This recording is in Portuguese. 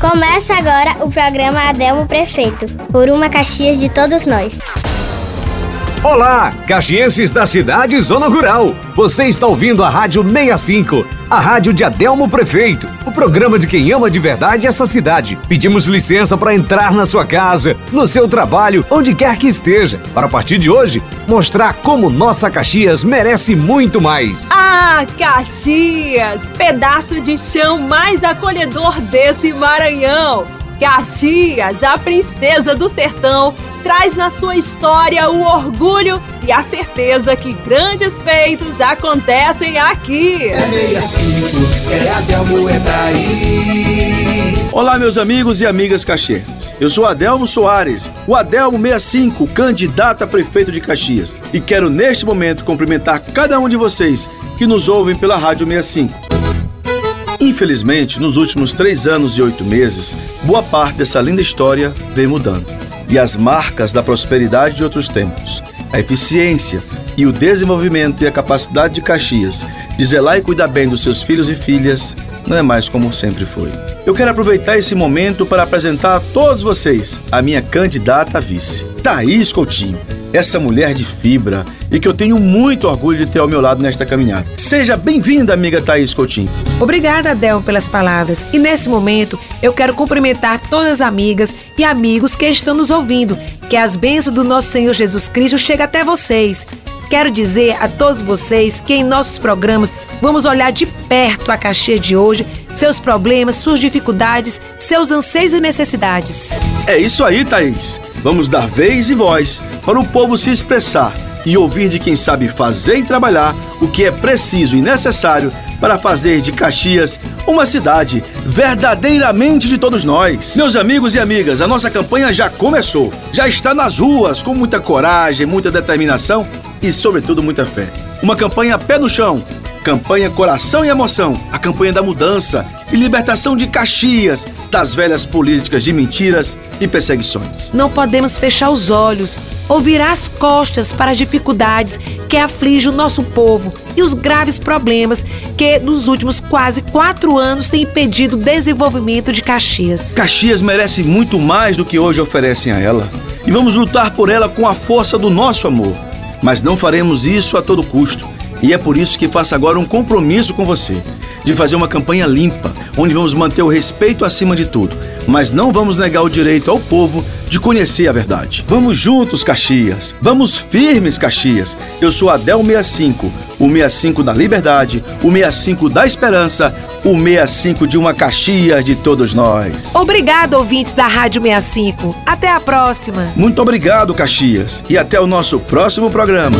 Começa agora o programa Adelmo Prefeito, por uma Caxias de todos nós. Olá, caxienses da cidade Zona Rural. Você está ouvindo a Rádio 65, a rádio de Adelmo Prefeito, o programa de quem ama de verdade essa cidade. Pedimos licença para entrar na sua casa, no seu trabalho, onde quer que esteja, para a partir de hoje mostrar como nossa Caxias merece muito mais. Ah, Caxias, pedaço de chão mais acolhedor desse Maranhão. Caxias, a princesa do sertão traz na sua história o orgulho e a certeza que grandes feitos acontecem aqui. É 65, é Adelmo, é Thaís. Olá, meus amigos e amigas caxienses. Eu sou Adelmo Soares, o Adelmo 65, candidato a prefeito de Caxias. E quero neste momento cumprimentar cada um de vocês que nos ouvem pela Rádio 65. Infelizmente, nos últimos três anos e oito meses, boa parte dessa linda história vem mudando e as marcas da prosperidade de outros tempos, a eficiência e o desenvolvimento e a capacidade de Caxias de zelar e cuidar bem dos seus filhos e filhas não é mais como sempre foi. Eu quero aproveitar esse momento para apresentar a todos vocês a minha candidata a vice, Thaís Coutinho, essa mulher de fibra e que eu tenho muito orgulho de ter ao meu lado nesta caminhada. Seja bem-vinda, amiga Thaís Coutinho. Obrigada, Del, pelas palavras. E nesse momento, eu quero cumprimentar todas as amigas e amigos que estão nos ouvindo. Que as bênçãos do nosso Senhor Jesus Cristo cheguem até vocês. Quero dizer a todos vocês que em nossos programas vamos olhar de perto a Caxias de hoje, seus problemas, suas dificuldades, seus anseios e necessidades. É isso aí, Thaís. Vamos dar vez e voz para o povo se expressar e ouvir de quem sabe fazer e trabalhar o que é preciso e necessário para fazer de Caxias uma cidade verdadeiramente de todos nós. Meus amigos e amigas, a nossa campanha já começou. Já está nas ruas com muita coragem, muita determinação e, sobretudo, muita fé. Uma campanha pé no chão, campanha Coração e Emoção, a campanha da mudança e libertação de Caxias das velhas políticas de mentiras e perseguições. Não podemos fechar os olhos ou virar as costas para as dificuldades que afligem o nosso povo e os graves problemas que nos últimos quase quatro anos têm impedido o desenvolvimento de Caxias. Caxias merece muito mais do que hoje oferecem a ela e vamos lutar por ela com a força do nosso amor. Mas não faremos isso a todo custo. E é por isso que faço agora um compromisso com você de fazer uma campanha limpa, onde vamos manter o respeito acima de tudo, mas não vamos negar o direito ao povo de conhecer a verdade. Vamos juntos, Caxias. Vamos firmes, Caxias. Eu sou Adel 65, o 65 da liberdade, o 65 da esperança, o 65 de uma Caxias de todos nós. Obrigado, ouvintes da Rádio 65. Até a próxima. Muito obrigado, Caxias, e até o nosso próximo programa.